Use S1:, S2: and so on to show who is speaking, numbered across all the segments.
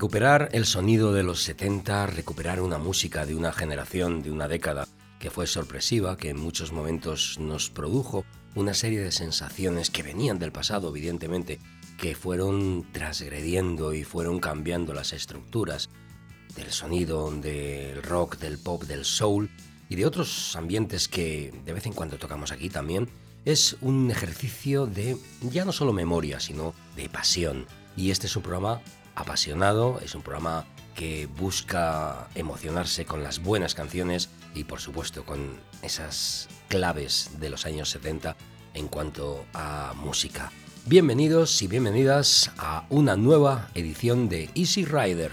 S1: Recuperar el sonido de los 70, recuperar una música de una generación, de una década, que fue sorpresiva, que en muchos momentos nos produjo una serie de sensaciones que venían del pasado, evidentemente, que fueron transgrediendo y fueron cambiando las estructuras del sonido, del rock, del pop, del soul y de otros ambientes que de vez en cuando tocamos aquí también, es un ejercicio de ya no solo memoria, sino de pasión. Y este es un programa apasionado, es un programa que busca emocionarse con las buenas canciones y por supuesto con esas claves de los años 70 en cuanto a música. Bienvenidos y bienvenidas a una nueva edición de Easy Rider.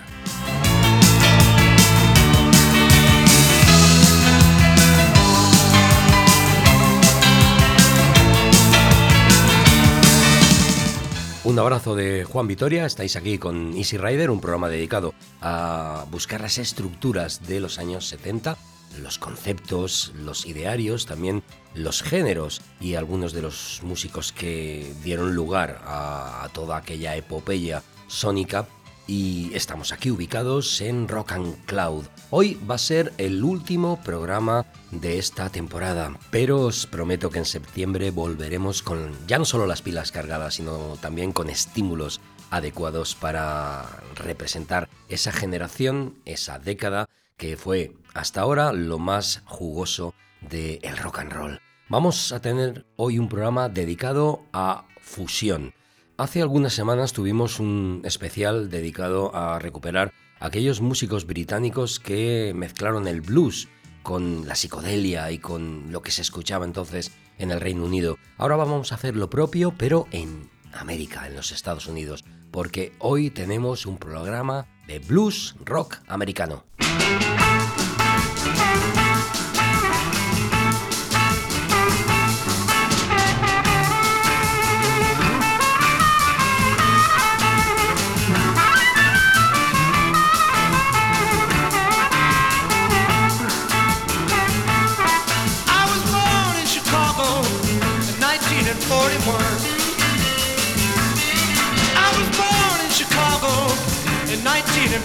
S1: Un abrazo de Juan Vitoria, estáis aquí con Easy Rider, un programa dedicado a buscar las estructuras de los años 70, los conceptos, los idearios, también los géneros y algunos de los músicos que dieron lugar a, toda aquella epopeya sónica y estamos aquí ubicados en Rock and Cloud. Hoy va a ser el último programa de esta temporada, pero os prometo que en septiembre volveremos con ya no solo las pilas cargadas, sino también con estímulos adecuados para representar esa generación, esa década que fue hasta ahora lo más jugoso del el rock and roll. Vamos a tener hoy un programa dedicado a fusión Hace algunas semanas tuvimos un especial dedicado a recuperar aquellos músicos británicos que mezclaron el blues con la psicodelia y con lo que se escuchaba entonces en el Reino Unido. Ahora vamos a hacer lo propio, pero en América, en los Estados Unidos, porque hoy tenemos un programa de blues rock americano.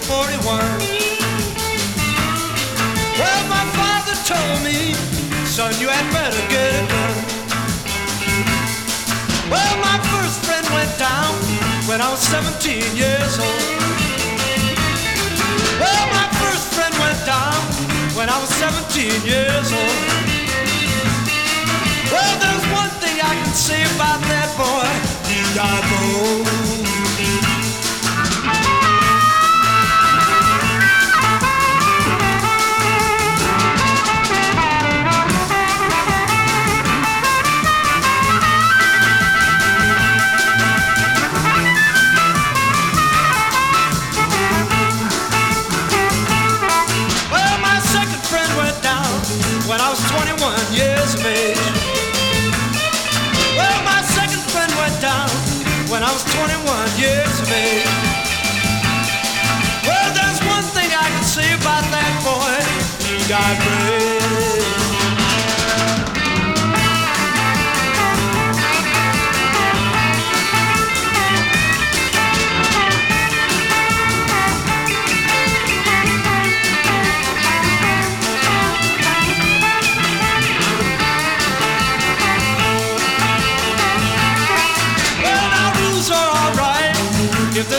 S2: 1941. Well, my father told me, son, you had better get it done. Well, my first friend went down when I was 17 years old. Well, my first friend went down when I was 17 years old. Well, there's one thing I can say about that boy. He got was 21 years of age. Well, there's one thing I can say about that boy. He got
S1: brave.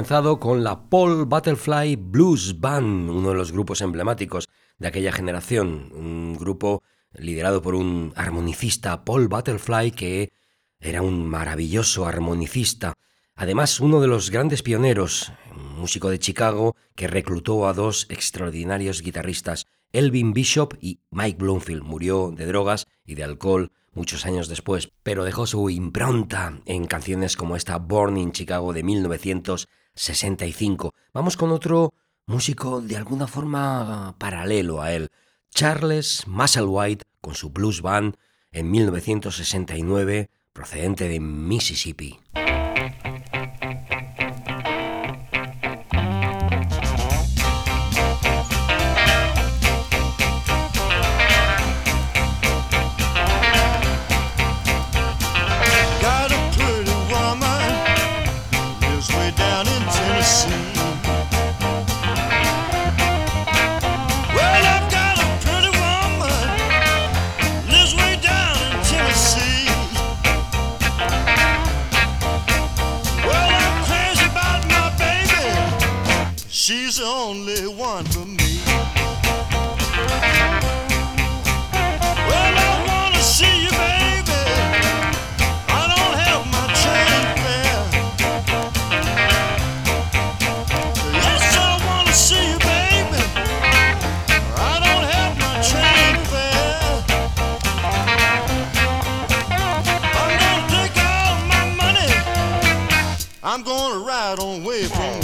S1: comenzado con la Paul Butterfly Blues Band, uno de los grupos emblemáticos de aquella generación, un grupo liderado por un armonicista, Paul Butterfly, que era un maravilloso armonicista, además uno de los grandes pioneros, un músico de Chicago que reclutó a dos extraordinarios guitarristas, Elvin Bishop y Mike Bloomfield. Murió de drogas y de alcohol muchos años después, pero dejó su impronta en canciones como esta Born in Chicago de 1965. Vamos con otro músico de alguna forma paralelo a él, Charles Musselwhite con su blues band en 1969 procedente de Mississippi.
S3: only one for me. Well, I wanna see you, baby. I don't have my chain there. Yes, I wanna see you, baby. I don't have my chain there. I'm gonna take all my money. I'm gonna ride on way from.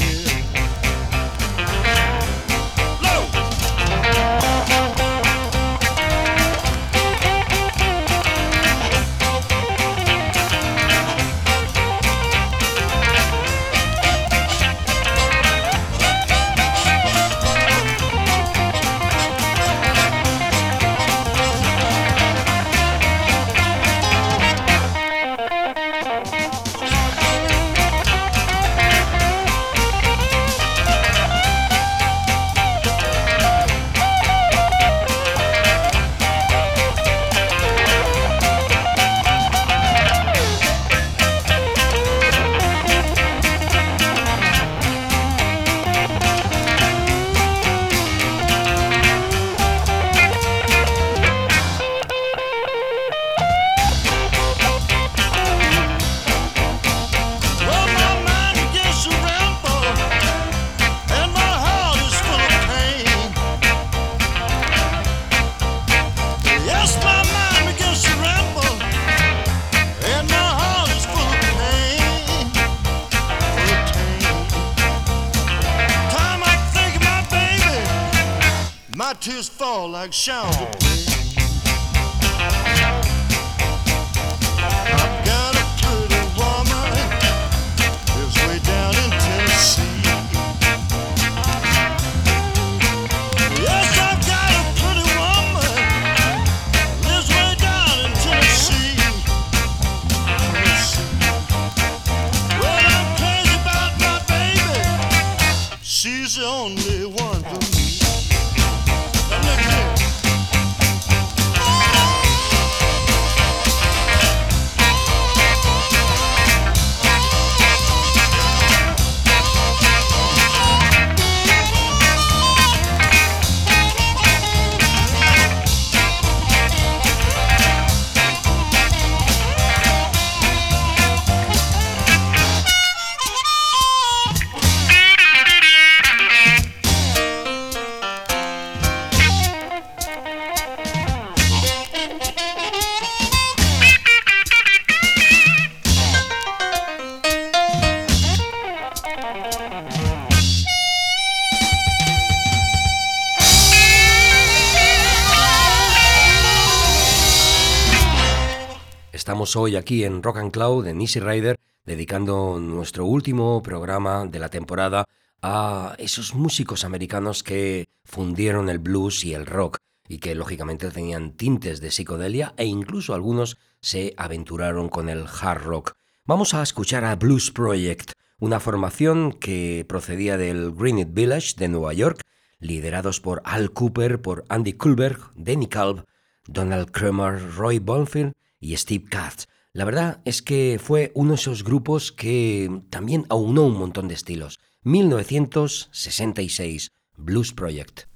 S1: Hoy aquí en Rock and Cloud, en Easy Rider, dedicando nuestro último programa de la temporada a esos músicos americanos que fundieron el blues y el rock y que lógicamente tenían tintes de psicodelia e incluso algunos se aventuraron con el hard rock. Vamos a escuchar a Blues Project, una formación que procedía del Greenwich Village de Nueva York, liderados por Al Cooper, por Andy Kulberg, Danny Kalb, Donald Kramer, Roy Bonfield y Steve Katz.
S2: La verdad es que fue uno de esos grupos que también aunó un montón de estilos. 1966, Blues Project.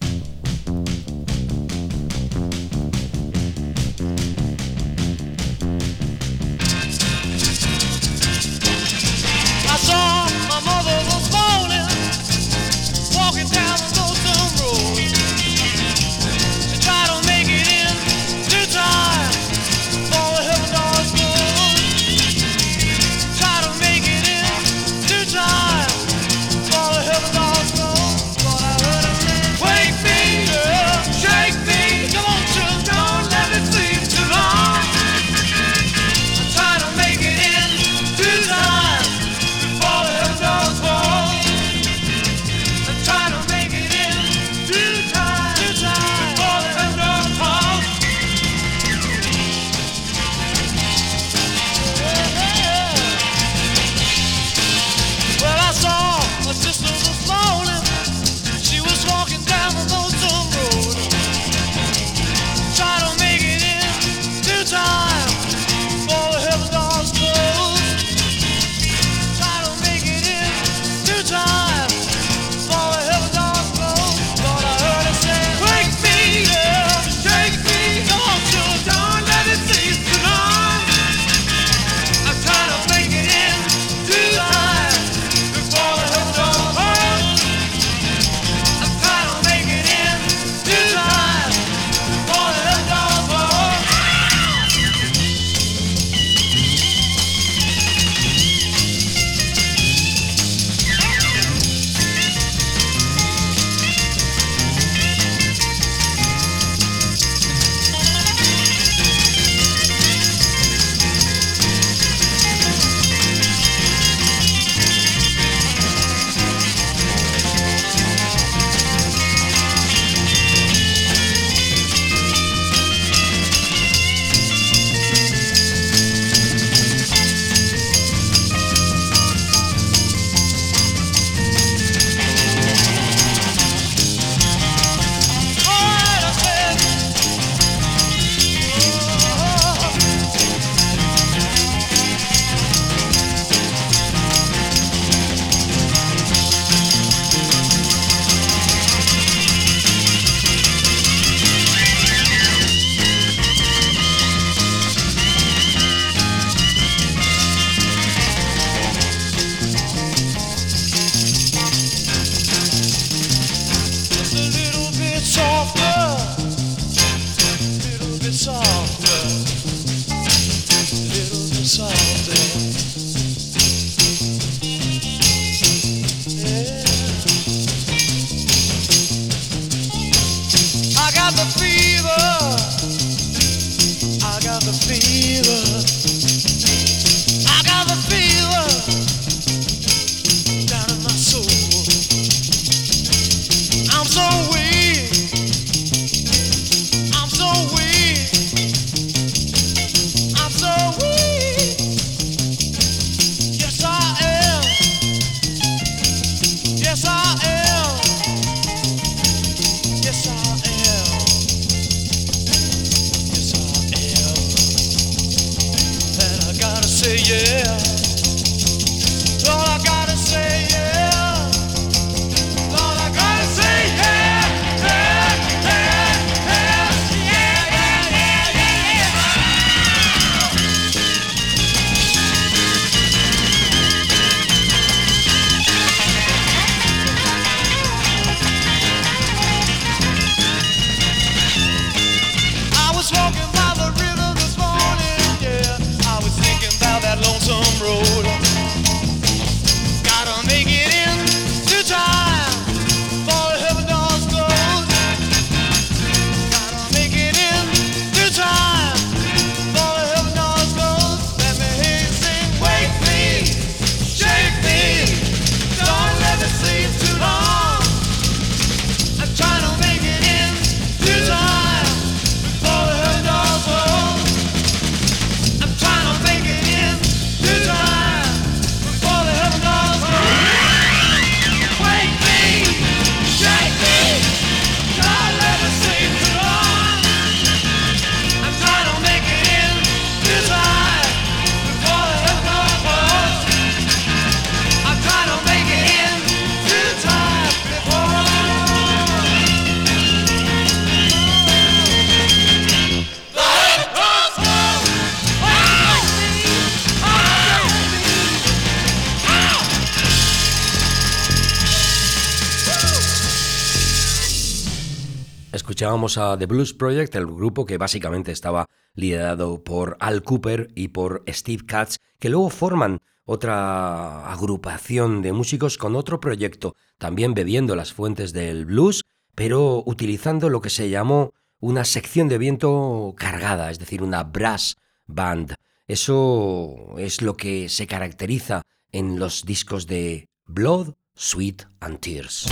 S1: Escuchábamos a The Blues Project, el grupo que básicamente estaba liderado por Al Cooper y por Steve Katz, que luego forman otra agrupación de músicos con otro proyecto, también bebiendo las fuentes del blues, pero utilizando lo que se llamó una sección de viento cargada, es decir, una brass band. Eso es lo que se caracteriza en los discos de Blood, Sweet and Tears.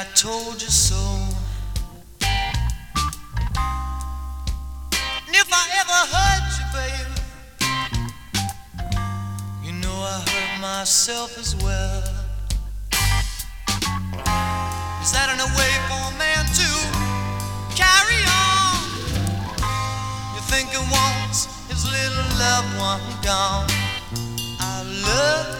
S2: I told you so. And if I ever hurt you, baby, you know I hurt myself as well. Is that an way for a man to carry on? You think he wants his little loved one gone? I love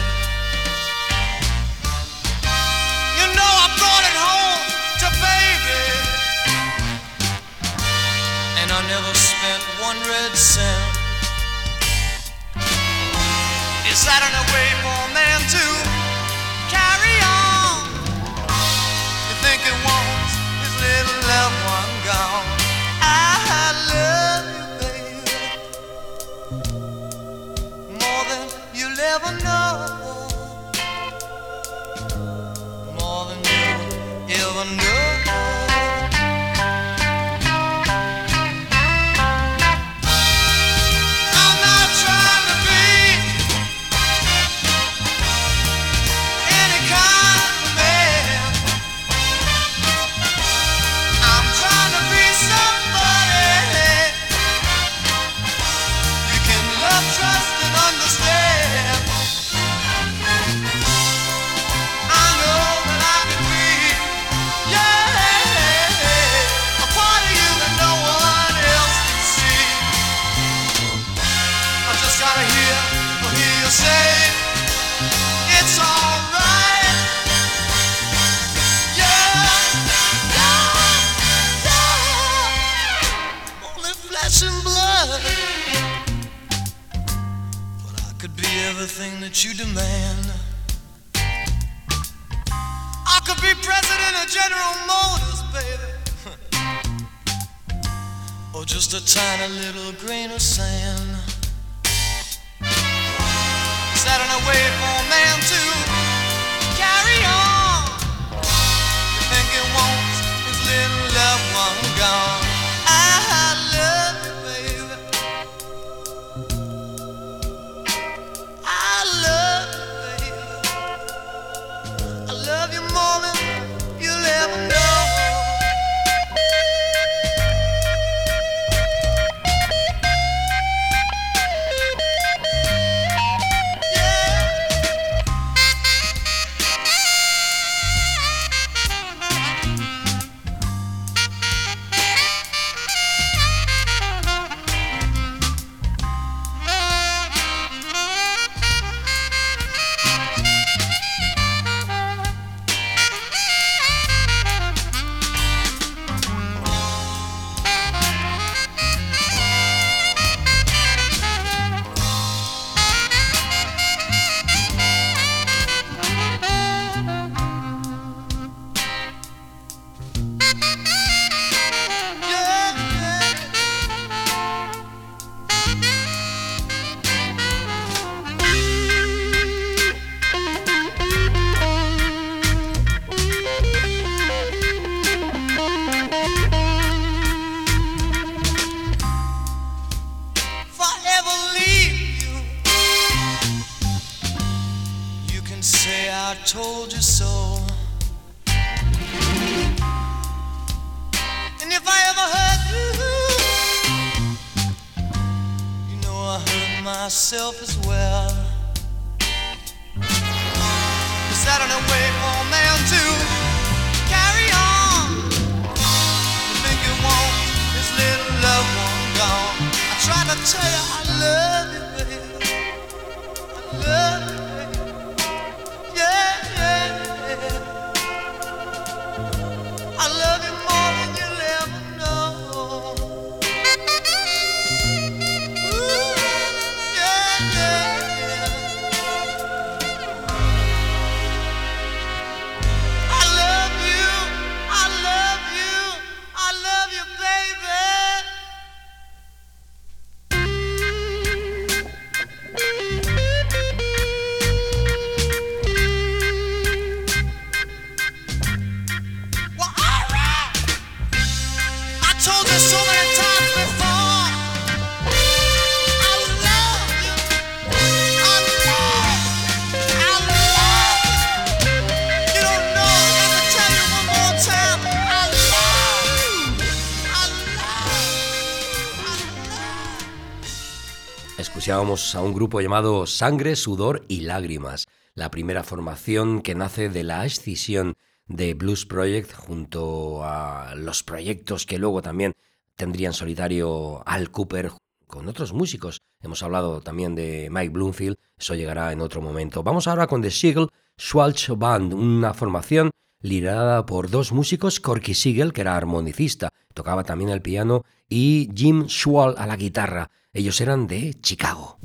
S2: Is that an way for man to a little grain of sand.
S1: Escuchábamos a un grupo llamado Sangre, Sudor y Lágrimas, la primera formación que nace de la escisión de Blues Project junto a los proyectos que luego también tendrían solitario Al Cooper con otros músicos. Hemos hablado también de Mike Bloomfield, eso llegará en otro momento. Vamos ahora con The Siegel Schwalch Band, una formación liderada por dos músicos, Corky Siegel, que era armonicista, tocaba también el piano, y Jim Schwal a la guitarra. Ellos eran de Chicago.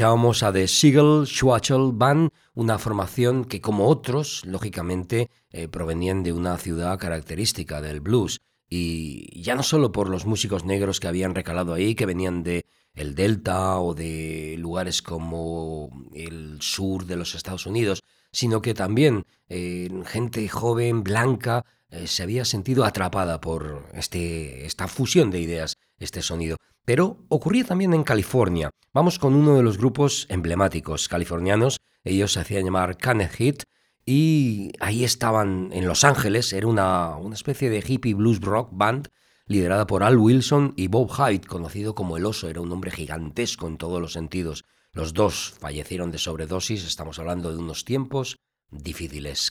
S1: Escuchábamos a The Siegel Schwachel Band, una formación que, como otros, lógicamente, eh, provenían de una ciudad característica del blues. Y ya no solo por los músicos negros que habían recalado ahí, que venían de el Delta o de lugares como el sur de los Estados Unidos, sino que también eh, gente joven, blanca, eh, se había sentido atrapada por este, esta fusión de ideas, este sonido. Pero ocurría también en California. Vamos con uno de los grupos emblemáticos californianos. Ellos se hacían llamar Canet Hit y ahí estaban en Los Ángeles. Era una, una especie de hippie blues rock band liderada por Al Wilson y Bob Hyde, conocido como el oso, era un hombre gigantesco en todos los sentidos. Los dos fallecieron de sobredosis, estamos hablando de unos tiempos difíciles.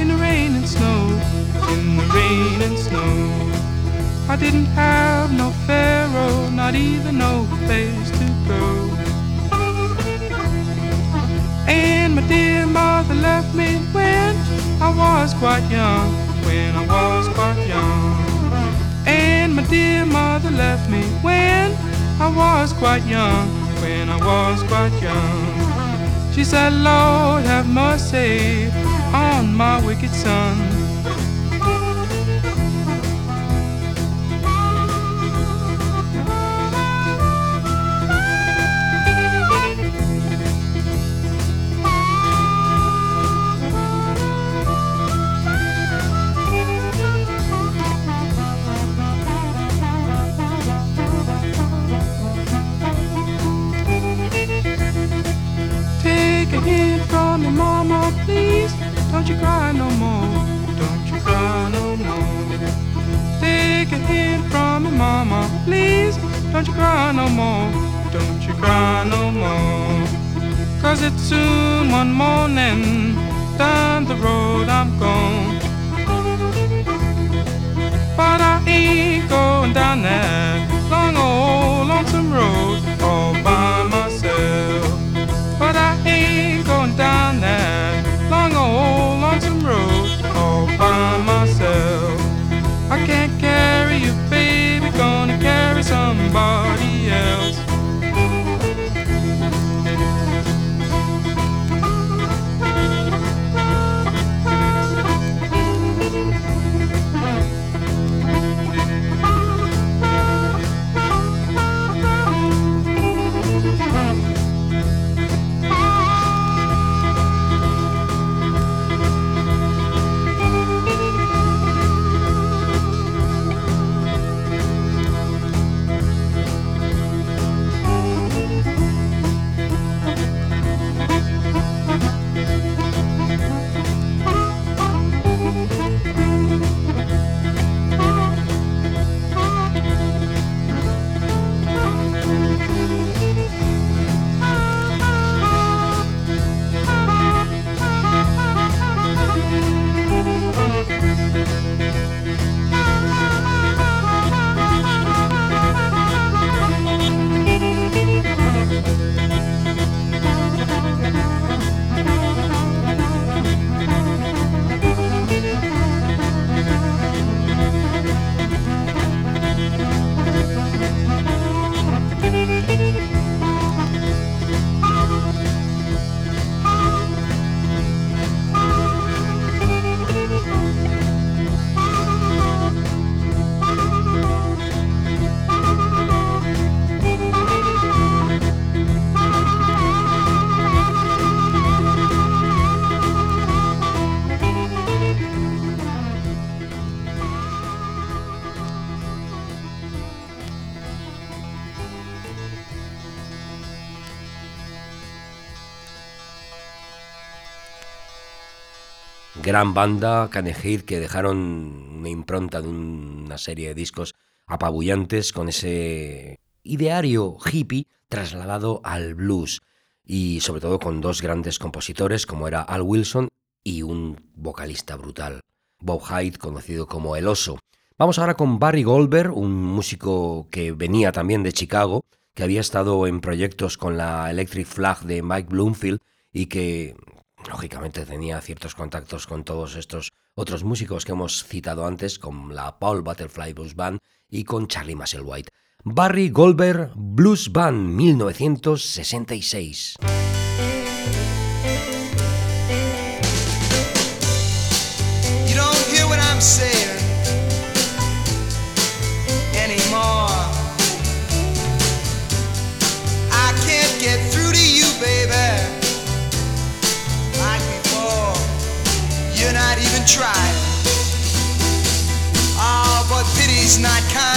S4: in the rain and snow, in the rain and snow. I didn't have no pharaoh, not even no place to go. And my dear mother left me when I was quite young, when I was quite young. And my dear mother left me when I was quite young, when I was quite young. She said, Lord, have mercy on my wicked son. Cause it's soon one morning. Down the road I'm gone. But I ain't going down that
S1: gran banda, Canehid, que dejaron una impronta de una serie de discos apabullantes con ese ideario hippie trasladado al blues y sobre todo con dos grandes compositores como era Al Wilson y un vocalista brutal, Bob Hyde, conocido como El Oso. Vamos ahora con Barry Goldberg, un músico que venía también de Chicago, que había estado en proyectos con la Electric Flag de Mike Bloomfield y que lógicamente tenía ciertos contactos con todos estos otros músicos que hemos citado antes, con la Paul Butterfly Blues Band y con Charlie Musselwhite. Barry Goldberg Blues Band 1966.
S2: It's not kind.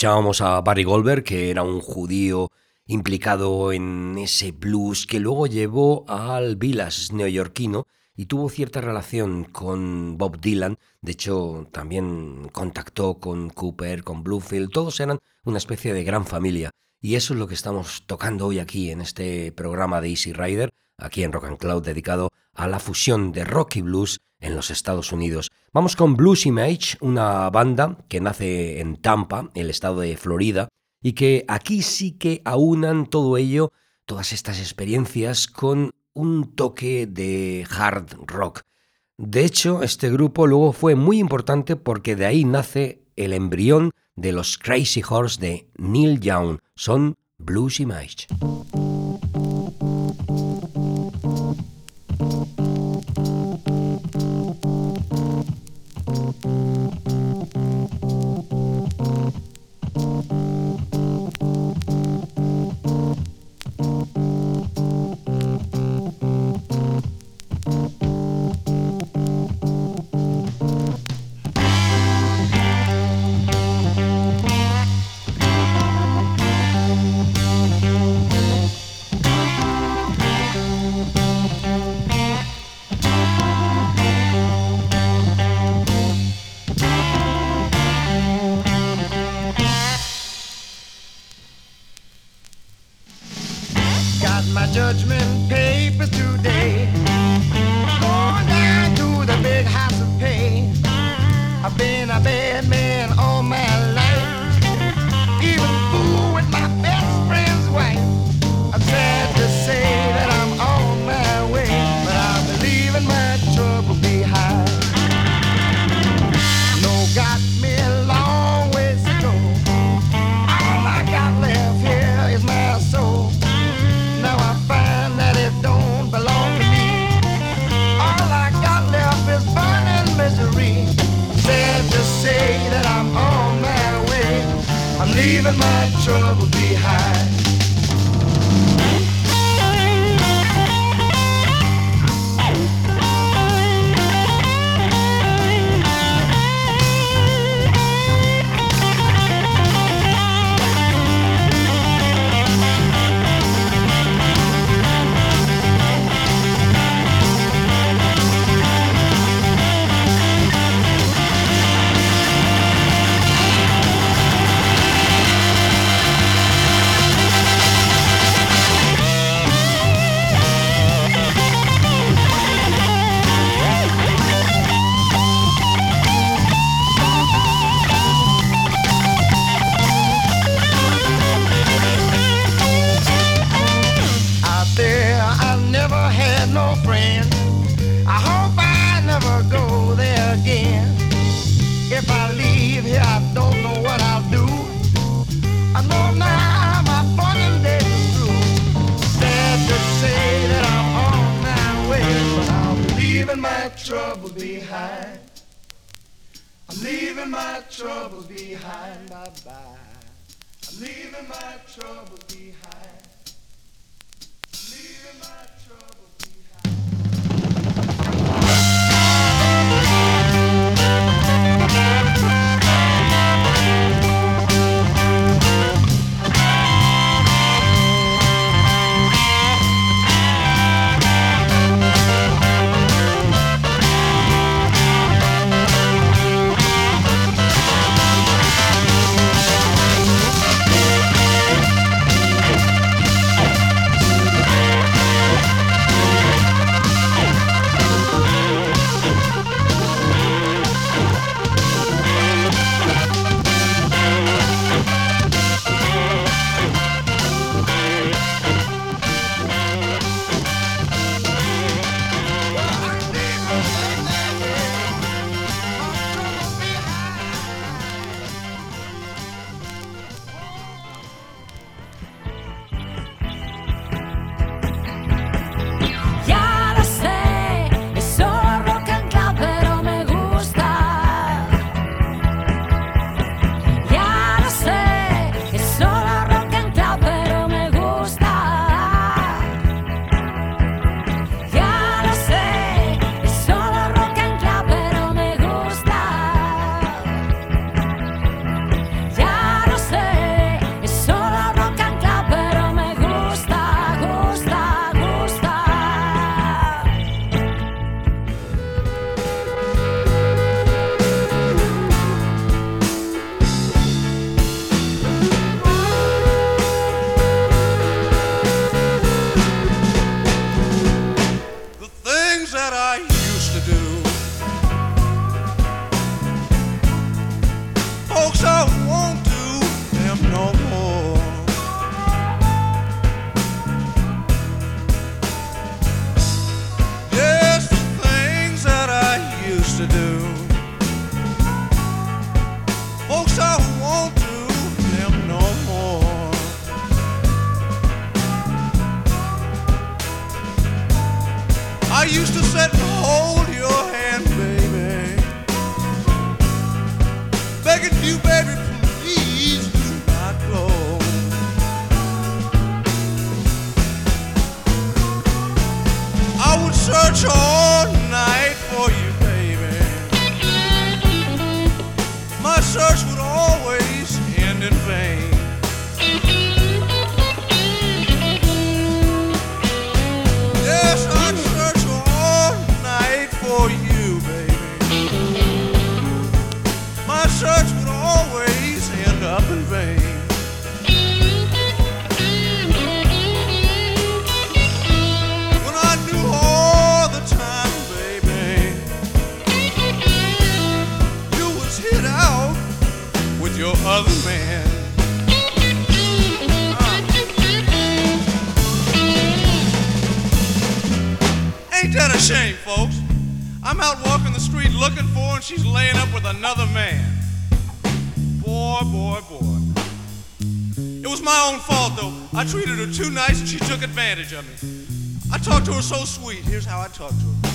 S1: Escuchábamos a Barry Goldberg, que era un judío implicado en ese blues que luego llevó al Village neoyorquino y tuvo cierta relación con Bob Dylan. De hecho, también contactó con Cooper, con Bluefield. Todos eran una especie de gran familia. Y eso es lo que estamos tocando hoy aquí en este programa de Easy Rider, aquí en Rock and Cloud, dedicado a la fusión de rock y blues en los Estados Unidos. Vamos con Blues Image, una banda que nace en Tampa, el estado de Florida, y que aquí sí que aunan todo ello, todas estas experiencias, con un toque de hard rock. De hecho, este grupo luego fue muy importante porque de ahí nace el embrión de los Crazy Horse de Neil Young. Son Blues Image.
S3: trouble behind.
S5: Fault, though. I treated her too nice, and she took advantage of me. I talked to her so sweet. Here's how I talked to her.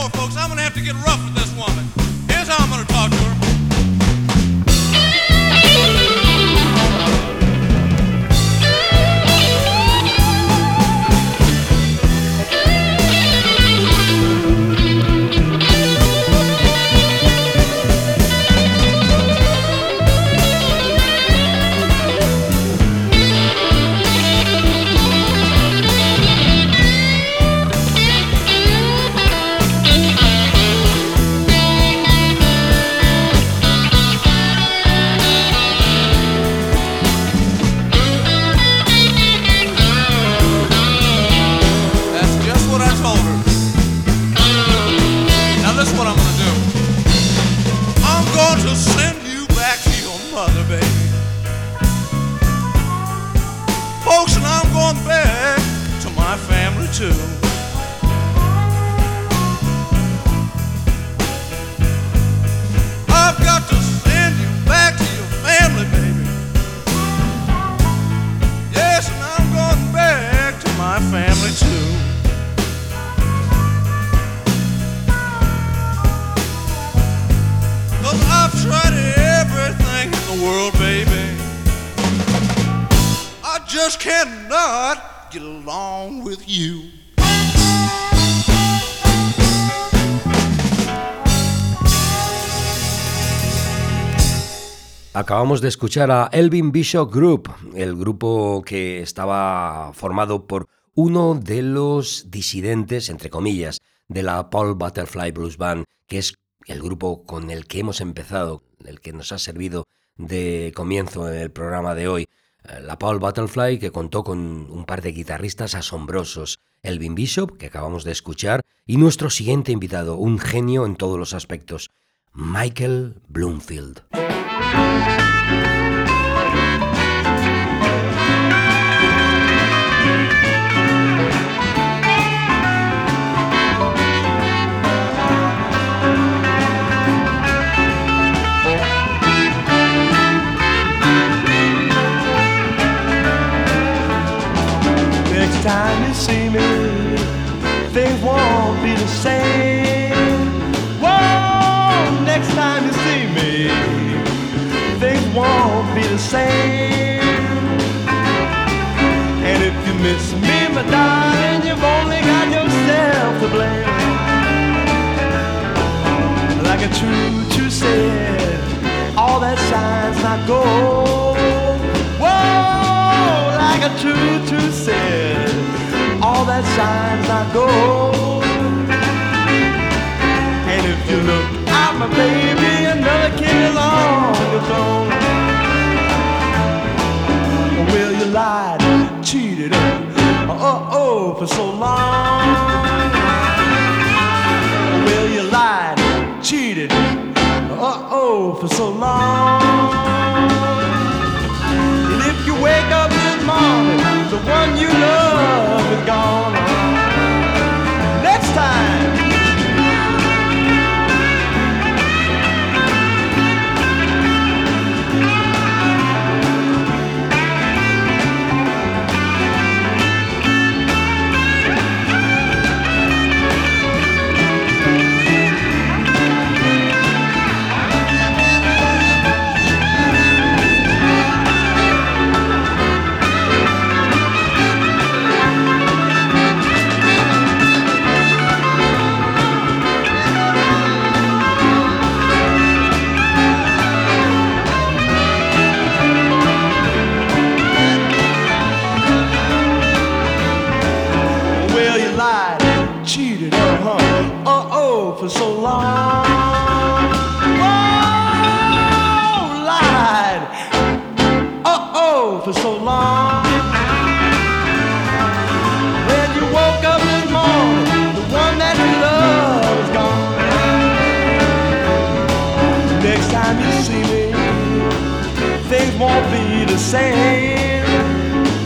S5: More, folks. I'm gonna have to get rough with this
S1: Acabamos de escuchar a Elvin Bishop Group, el grupo que estaba formado por uno de los disidentes, entre comillas, de la Paul Butterfly Blues Band, que es el grupo con el que hemos empezado, el que nos ha servido de comienzo en el programa de hoy. Eh, La Paul Butterfly, que contó con un par de guitarristas asombrosos, Elvin Bishop, que acabamos de escuchar, y nuestro siguiente invitado, un genio en todos los aspectos, Michael Bloomfield.
S6: See me, things won't be the same. Whoa, next time you see me, things won't be the same. And if you miss me, my darling, you've only got yourself to blame. Like a true, true said, all that shine's not gold. Whoa, like a true, true said, all that shine's not gold. And if you look out, my baby, another king is on the throne. Well, you lied, cheated, uh oh, for so long. Well, you lied, cheated, uh oh, for so long. And if you wake up this morning, the one you love is gone. For so long. Whoa, lied, love for so long. When you woke up this morning, the one that you love is gone. Next time you see me, things won't be the same.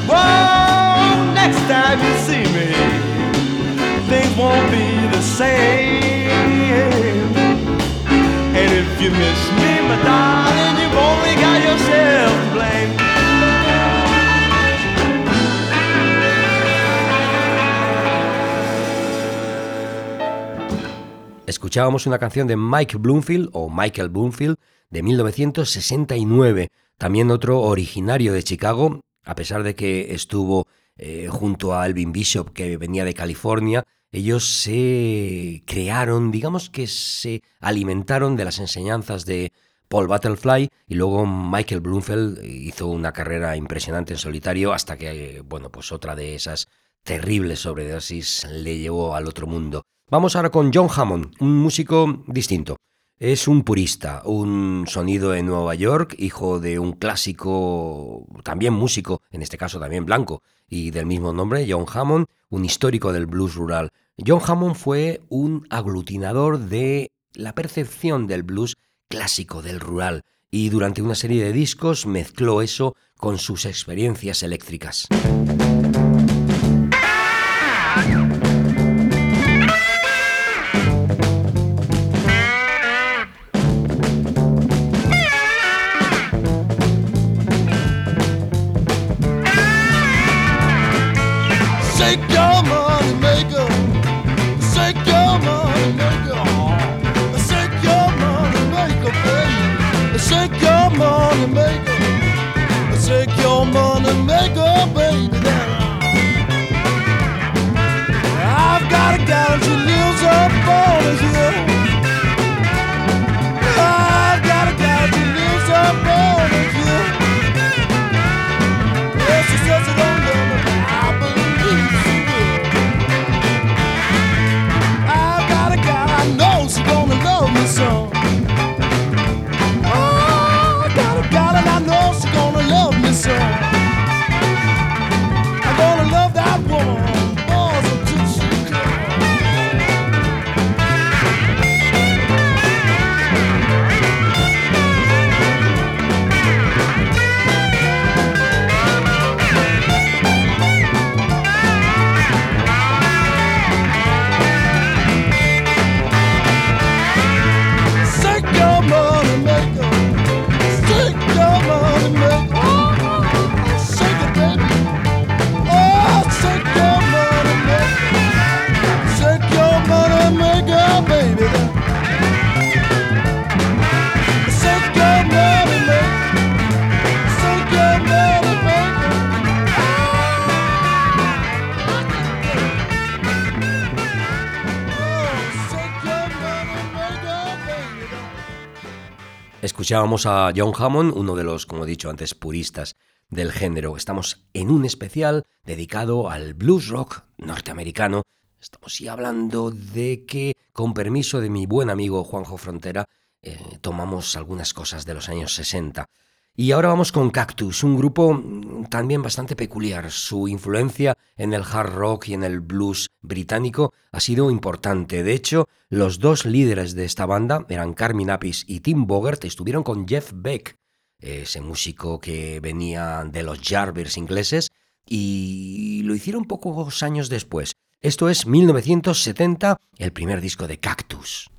S6: Whoa, next time you see me, things won't be the same.
S1: Escuchábamos una canción de Mike Bloomfield o Michael Bloomfield de 1969, también otro originario de Chicago, a pesar de que estuvo eh, junto a Alvin Bishop que venía de California, ellos se crearon, digamos que se alimentaron de las enseñanzas de Paul Butterfly y luego Michael Bloomfield hizo una carrera impresionante en solitario hasta que, bueno, pues otra de esas terribles sobredosis le llevó al otro mundo. Vamos ahora con John Hammond, un músico distinto. Es un purista, un sonido de Nueva York, hijo de un clásico, también músico, en este caso también blanco, y del mismo nombre, John Hammond, un histórico del blues rural. John Hammond fue un aglutinador de la percepción del blues clásico del rural, y durante una serie de discos mezcló eso con sus experiencias eléctricas.
S7: Maker, baby. I've got a gal she lives up on this hill.
S1: Escuchábamos a John Hammond, uno de los, como he dicho antes, puristas del género. Estamos en un especial dedicado al blues rock norteamericano. Estamos ya hablando de que, con permiso de mi buen amigo Juanjo Frontera, eh, tomamos algunas cosas de los años 60. Y ahora vamos con Cactus, un grupo también bastante peculiar. Su influencia en el hard rock y en el blues británico ha sido importante. De hecho, los dos líderes de esta banda eran Carmen Apis y Tim Bogert, estuvieron con Jeff Beck, ese músico que venía de los Jarvers ingleses, y lo hicieron pocos años después. Esto es 1970, el primer disco de Cactus.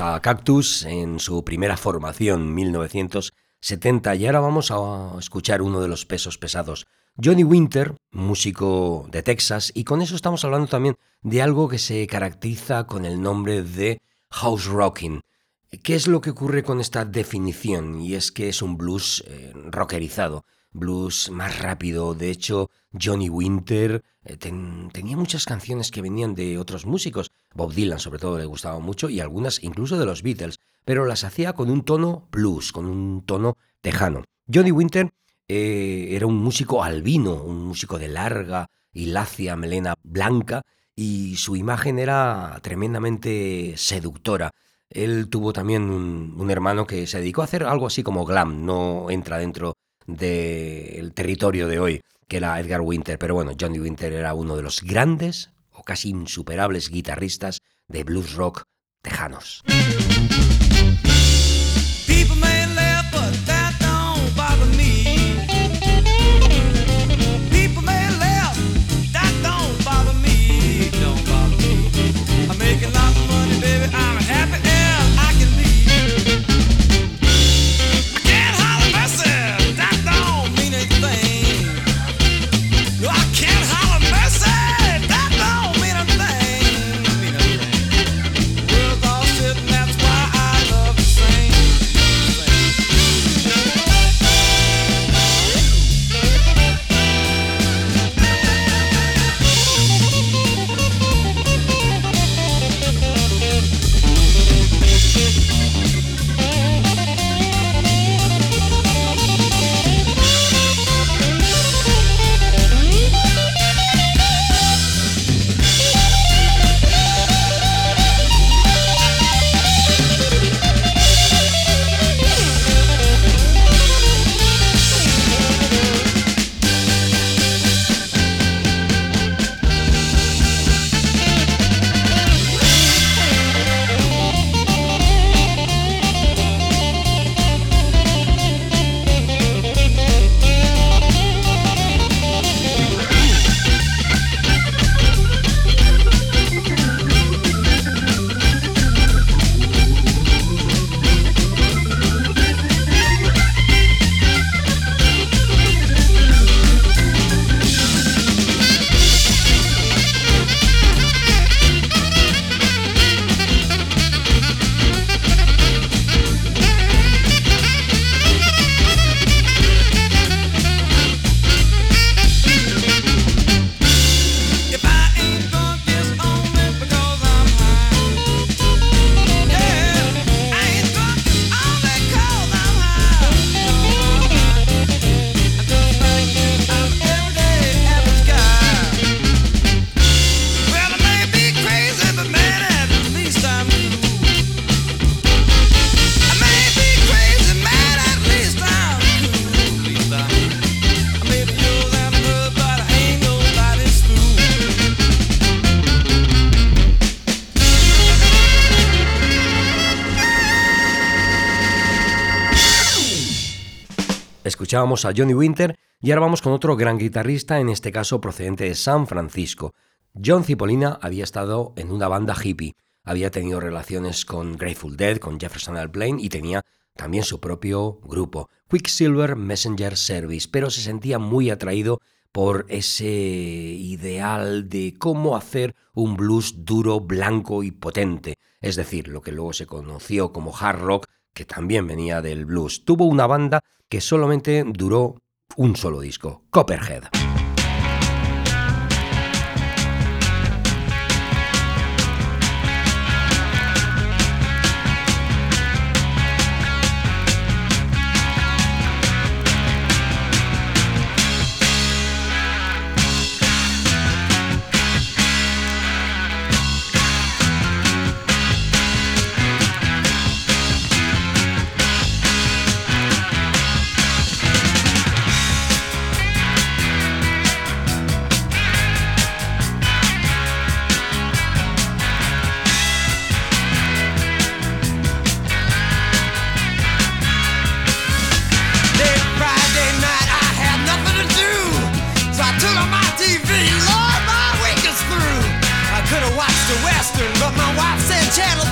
S1: A Cactus en su primera formación, 1970, y ahora vamos a escuchar uno de los pesos pesados. Johnny Winter, músico de Texas, y con eso estamos hablando también de algo que se caracteriza con el nombre de house rocking. ¿Qué es lo que ocurre con esta definición? Y es que es un blues eh, rockerizado blues más rápido. De hecho, Johnny Winter eh, tenía muchas canciones que venían de otros músicos. Bob Dylan sobre todo le gustaba mucho y algunas incluso de los Beatles, pero las hacía con un tono blues, con un tono tejano. Johnny Winter eh, era un músico albino, un músico de larga y lacia melena blanca y su imagen era tremendamente seductora. Él tuvo también un, un, hermano que se dedicó a hacer algo así como glam, no entra dentro del territorio de hoy, que era Edgar Winter. Pero bueno, Johnny Winter era uno de los grandes casi insuperables guitarristas de blues rock tejanos. Escuchábamos a Johnny Winter y ahora vamos con otro gran guitarrista, en este caso procedente de San Francisco. John Cipollina había estado en una banda hippie, había tenido relaciones con Grateful Dead, con Jefferson Airplane y tenía también su propio grupo, Quicksilver Messenger Service, pero se sentía muy atraído por ese ideal de cómo hacer un blues duro, blanco y potente, es decir, lo que luego se conoció como hard rock, que también venía del blues. Tuvo una banda que solamente duró un solo disco, Copperhead.
S2: channel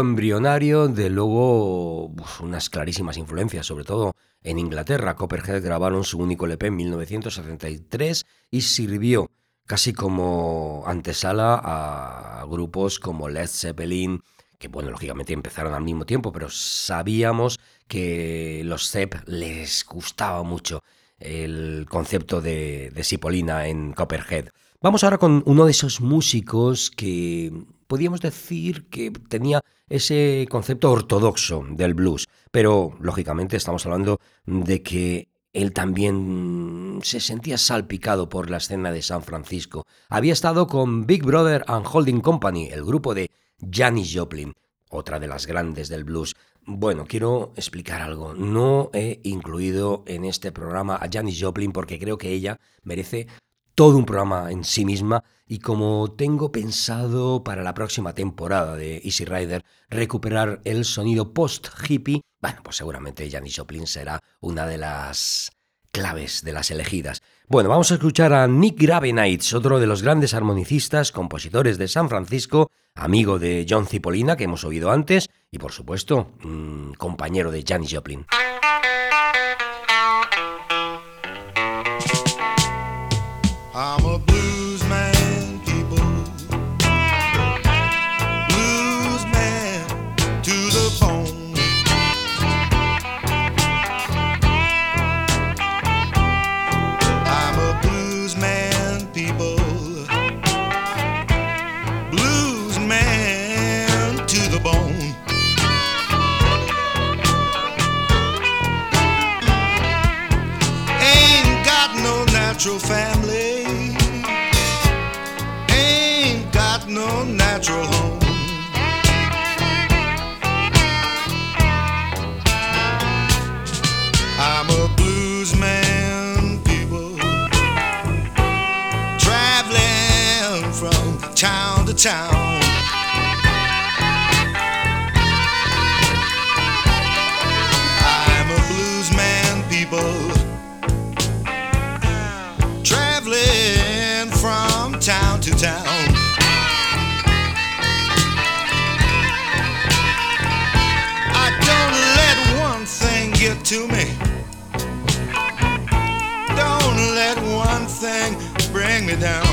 S1: embrionario de luego unas clarísimas influencias, sobre todo en Inglaterra. Copperhead grabaron su único LP en 1973 y sirvió casi como antesala a grupos como Led Zeppelin, que bueno, lógicamente empezaron al mismo tiempo, pero sabíamos que los Zepp les gustaba mucho el concepto de, de en Copperhead. Vamos ahora con uno de esos músicos que podíamos decir que tenía ese concepto ortodoxo del blues, pero lógicamente estamos hablando de que él también se sentía salpicado por la escena de San Francisco. Había estado con Big Brother and Holding Company, el grupo de Janis Joplin, otra de las grandes del blues. Bueno, quiero explicar algo. No he incluido en este programa a Janis Joplin porque creo que ella merece todo un programa en sí misma y como tengo pensado para la próxima temporada de Easy Rider recuperar el sonido post-hippie, bueno, pues seguramente Janis Joplin será una de las claves de las elegidas. Bueno, vamos a escuchar a Nick Gravenites, otro de los grandes armonicistas, compositores de San Francisco, amigo de John Cipollina, que hemos oído antes, y por supuesto, mmm, compañero de Janis Joplin.
S3: Natural family. Ain't got no natural home. I'm a blues man, people. Traveling from town to town. To me. Don't let one thing bring me down.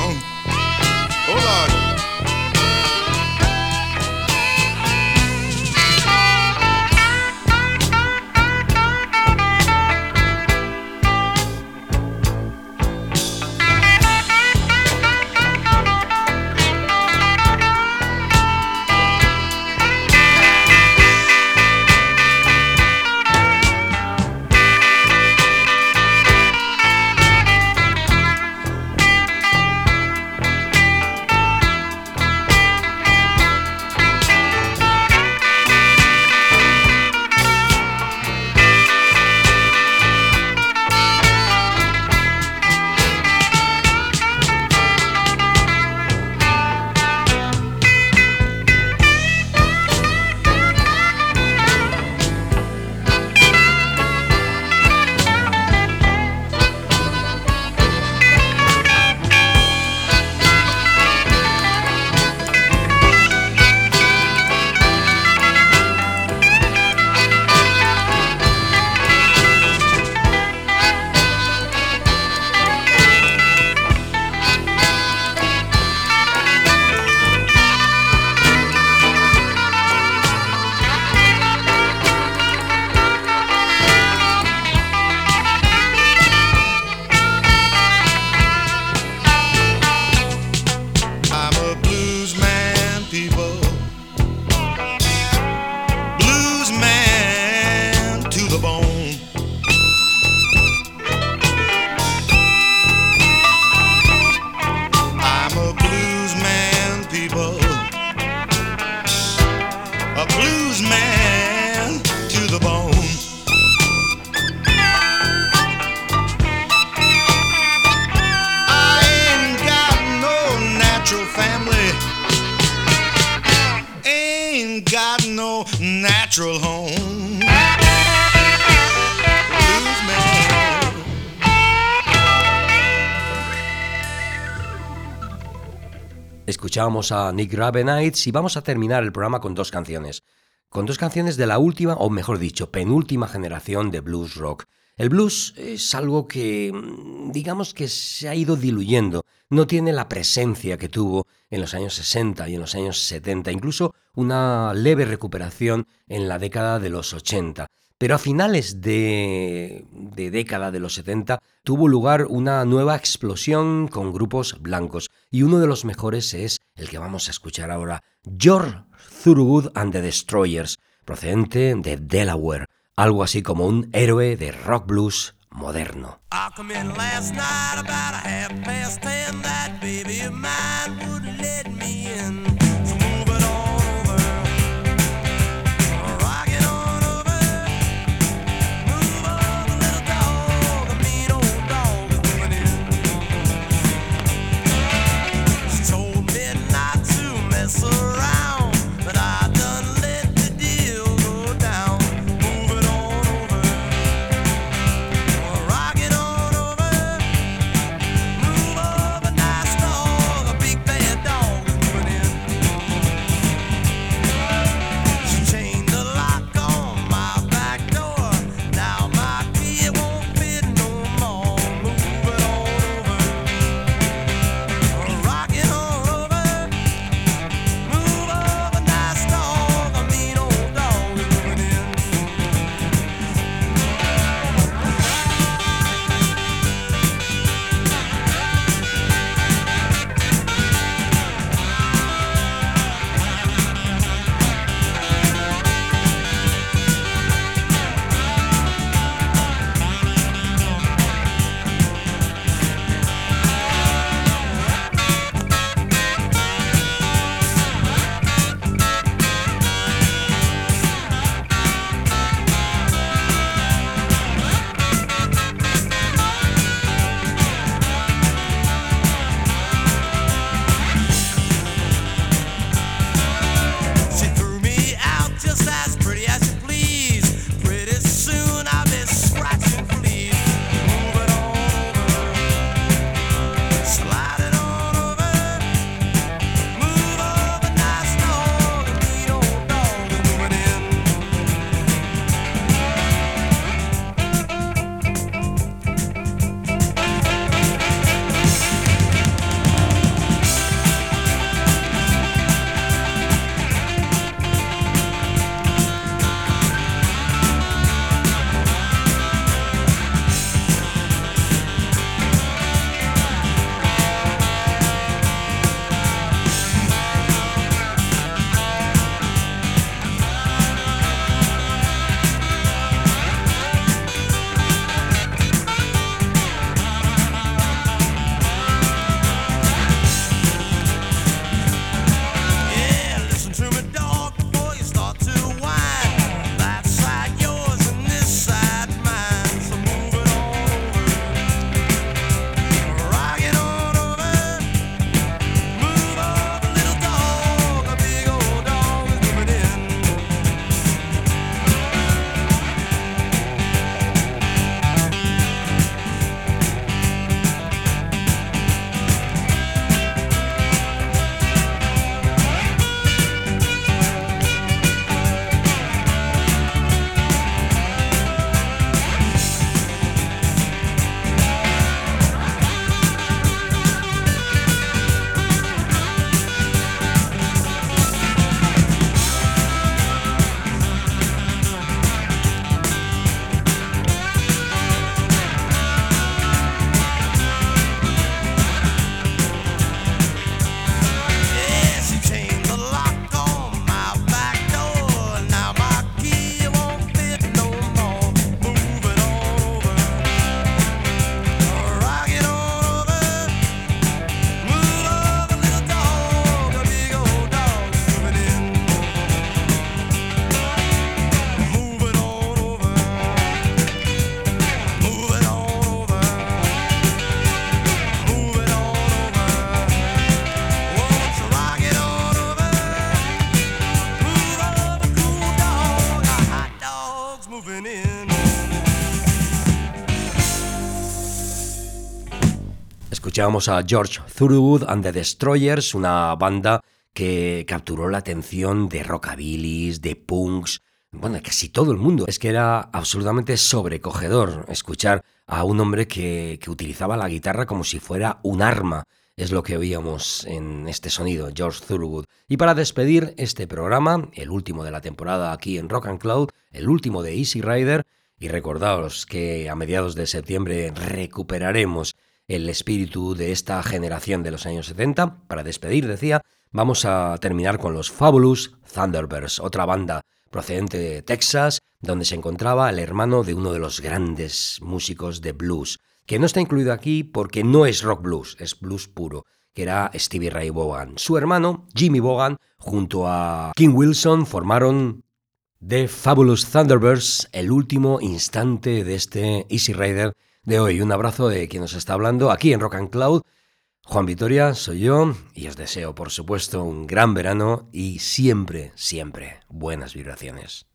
S1: Escuchábamos a Nick Gravenites y vamos a terminar el programa con dos canciones. Con dos canciones de la última, o mejor dicho, penúltima generación de blues rock.
S8: El blues es algo que, mm, digamos que se ha ido diluyendo, no tiene la presencia que tuvo en los años 60 y en los años 70, incluso una leve recuperación en la década de los 80. Pero a finales de, década de los 70 tuvo lugar una nueva explosión con grupos blancos y uno de los mejores es el que vamos a escuchar ahora, George Thurgood and the Destroyers, procedente de Delaware, algo así como un héroe de rock blues moderno. Escuchábamos a George Thorogood and the Destroyers, una banda que capturó la atención de rockabilis, de punks,
S1: bueno, de casi todo el mundo. Es que era absolutamente sobrecogedor escuchar a un hombre que, que utilizaba la guitarra como si fuera un arma. Es lo que oíamos en este sonido, George Thurgood. Y para despedir este programa, el último de la temporada aquí en Rock and Cloud, el último de Easy Rider, y recordaos que a mediados de septiembre recuperaremos el espíritu de esta generación de los años 70. Para despedir, decía, vamos a terminar con los Fabulous Thunderbirds, otra banda procedente de Texas, donde se encontraba el hermano de uno de los grandes músicos de blues, que no está incluido aquí porque no es rock blues, es blues puro, que era Stevie Ray Vaughan. Su hermano, Jimmy Vaughan, junto a King Wilson, formaron The Fabulous Thunderbirds, el último instante de este Easy Rider de hoy. Un abrazo de quien nos está hablando aquí en Rock and Cloud. Juan Vitoria, soy yo y os deseo, por supuesto, un gran verano y siempre, siempre buenas vibraciones.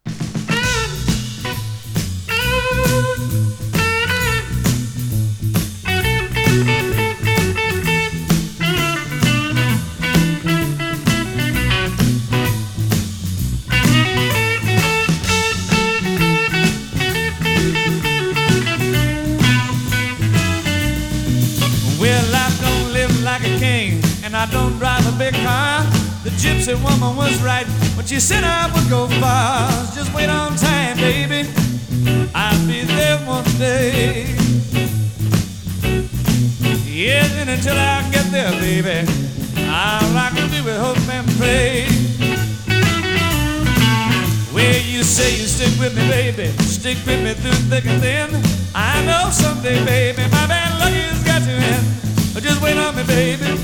S9: Gypsy woman was right when she said I would go far. Just wait on time, baby. I'll be there one day. Yes, and until I get there, baby, all I can do is hope and pray. Well, you say you stick with me, baby. Stick with me through thick and thin. I know someday, baby, my bad luck has got you in. Just wait on me, baby.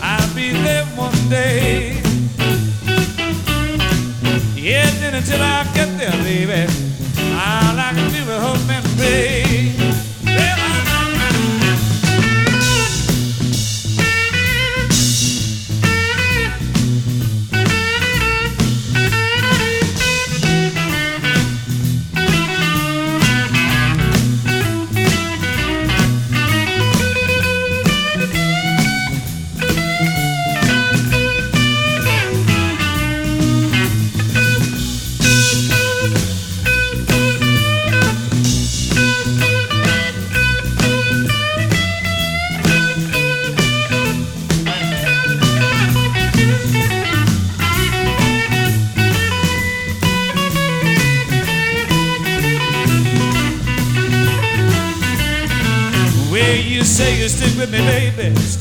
S9: I'll be there one day. Yes, and until I get there, baby, all I can do is hope and pray.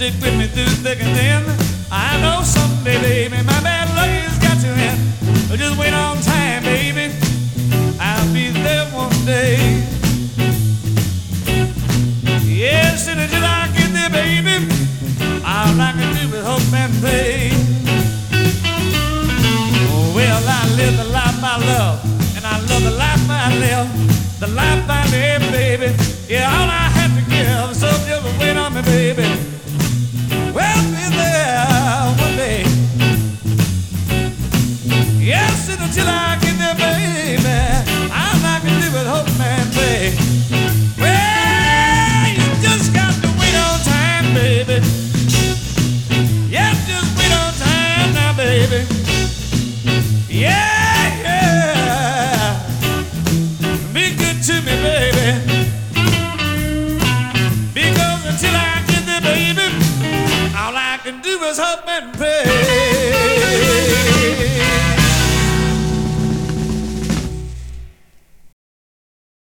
S9: Stick with me